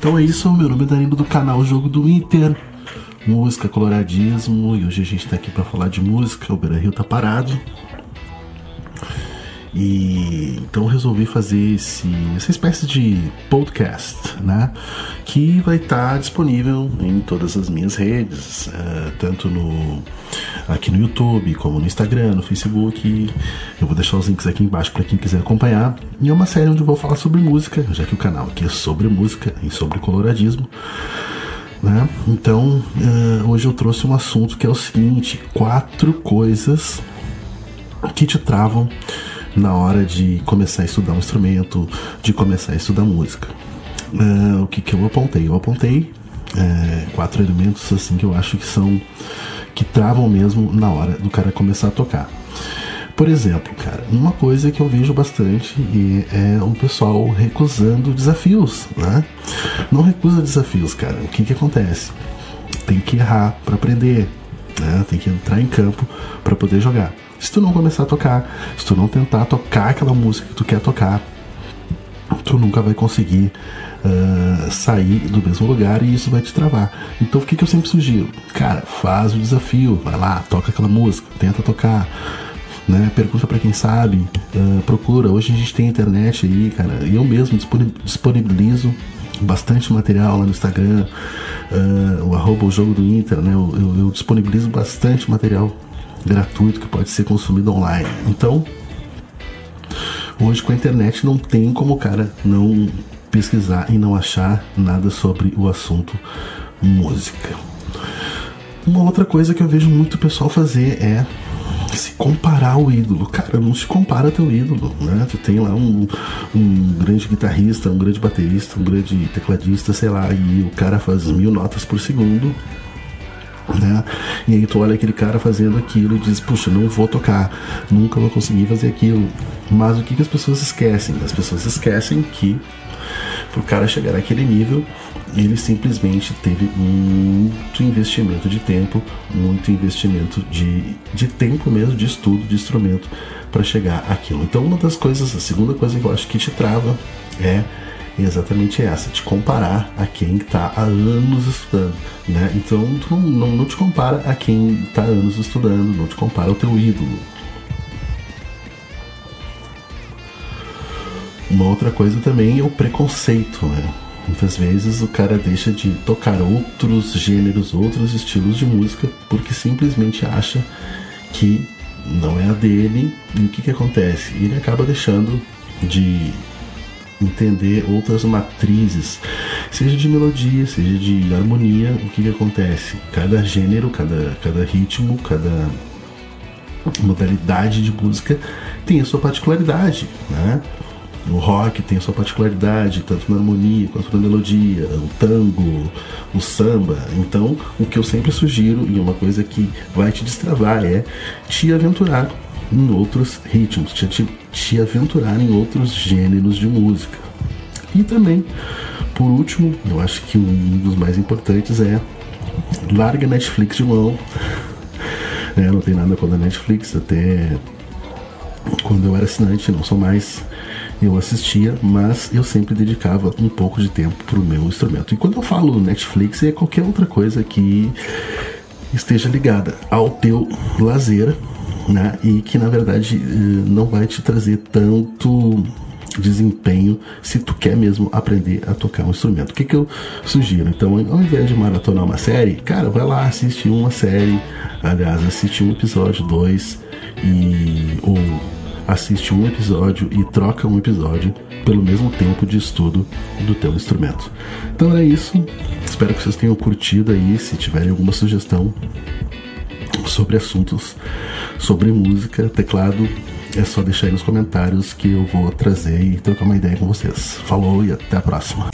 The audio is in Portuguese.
Então é isso, meu nome é Danilo do canal Jogo do Inter, música, coloradismo, e hoje a gente tá aqui para falar de música, o Beira Rio tá parado. E então resolvi fazer esse, essa espécie de podcast, né? Que vai estar tá disponível em todas as minhas redes, uh, tanto no aqui no YouTube, como no Instagram, no Facebook. Eu vou deixar os links aqui embaixo para quem quiser acompanhar. E é uma série onde eu vou falar sobre música, já que o canal aqui é sobre música e sobre coloradismo. Né? Então, uh, hoje eu trouxe um assunto que é o seguinte: quatro coisas que te travam na hora de começar a estudar um instrumento, de começar a estudar música. Uh, o que, que eu apontei? Eu apontei é, quatro elementos assim que eu acho que são que travam mesmo na hora do cara começar a tocar. Por exemplo, cara, uma coisa que eu vejo bastante é o pessoal recusando desafios, né? Não recusa desafios, cara. O que que acontece? Tem que errar para aprender, né? Tem que entrar em campo para poder jogar. Se tu não começar a tocar, se tu não tentar tocar aquela música que tu quer tocar, tu nunca vai conseguir uh, sair do mesmo lugar e isso vai te travar. Então o que, que eu sempre sugiro? Cara, faz o desafio, vai lá, toca aquela música, tenta tocar. Né? Pergunta para quem sabe, uh, procura. Hoje a gente tem internet aí, cara. Eu mesmo disponibilizo bastante material lá no Instagram, uh, o arroba o jogo do Inter, né? Eu, eu, eu disponibilizo bastante material gratuito que pode ser consumido online. Então, hoje com a internet não tem como o cara não pesquisar e não achar nada sobre o assunto música. Uma outra coisa que eu vejo muito pessoal fazer é se comparar ao ídolo. Cara, não se compara teu ídolo, né? Tu tem lá um, um grande guitarrista, um grande baterista, um grande tecladista, sei lá, e o cara faz mil notas por segundo né? E aí tu olha aquele cara fazendo aquilo e diz, puxa, não vou tocar, nunca vou conseguir fazer aquilo. Mas o que, que as pessoas esquecem? As pessoas esquecem que para o cara chegar naquele nível, ele simplesmente teve muito investimento de tempo, muito investimento de, de tempo mesmo, de estudo, de instrumento para chegar àquilo. Então, uma das coisas, a segunda coisa que eu acho que te trava é exatamente essa, te comparar a quem está há anos estudando, né? Então tu não, não, não te compara a quem está há anos estudando, não te compara ao teu ídolo. Uma outra coisa também é o preconceito, né? Muitas vezes o cara deixa de tocar outros gêneros, outros estilos de música, porque simplesmente acha que não é a dele. E o que, que acontece? Ele acaba deixando de entender outras matrizes, seja de melodia, seja de harmonia, o que, que acontece? Cada gênero, cada, cada ritmo, cada modalidade de música tem a sua particularidade, né? O rock tem a sua particularidade, tanto na harmonia quanto na melodia, o tango, o samba. Então, o que eu sempre sugiro, e uma coisa que vai te destravar, é te aventurar em outros ritmos, te, te, te aventurar em outros gêneros de música. E também, por último, eu acho que um dos mais importantes é larga Netflix de mão. É, não tem nada contra a Netflix, até quando eu era assinante, não sou mais, eu assistia, mas eu sempre dedicava um pouco de tempo para o meu instrumento. E quando eu falo Netflix, é qualquer outra coisa que esteja ligada ao teu lazer né? E que na verdade eh, não vai te trazer tanto desempenho se tu quer mesmo aprender a tocar um instrumento. O que, que eu sugiro? Então, ao invés de maratonar uma série, cara, vai lá assistir uma série, aliás, assiste um episódio, dois, e ou assiste um episódio e troca um episódio pelo mesmo tempo de estudo do teu instrumento. Então é isso. Espero que vocês tenham curtido aí. Se tiverem alguma sugestão, sobre assuntos sobre música, teclado, é só deixar aí nos comentários que eu vou trazer e trocar uma ideia com vocês. Falou e até a próxima.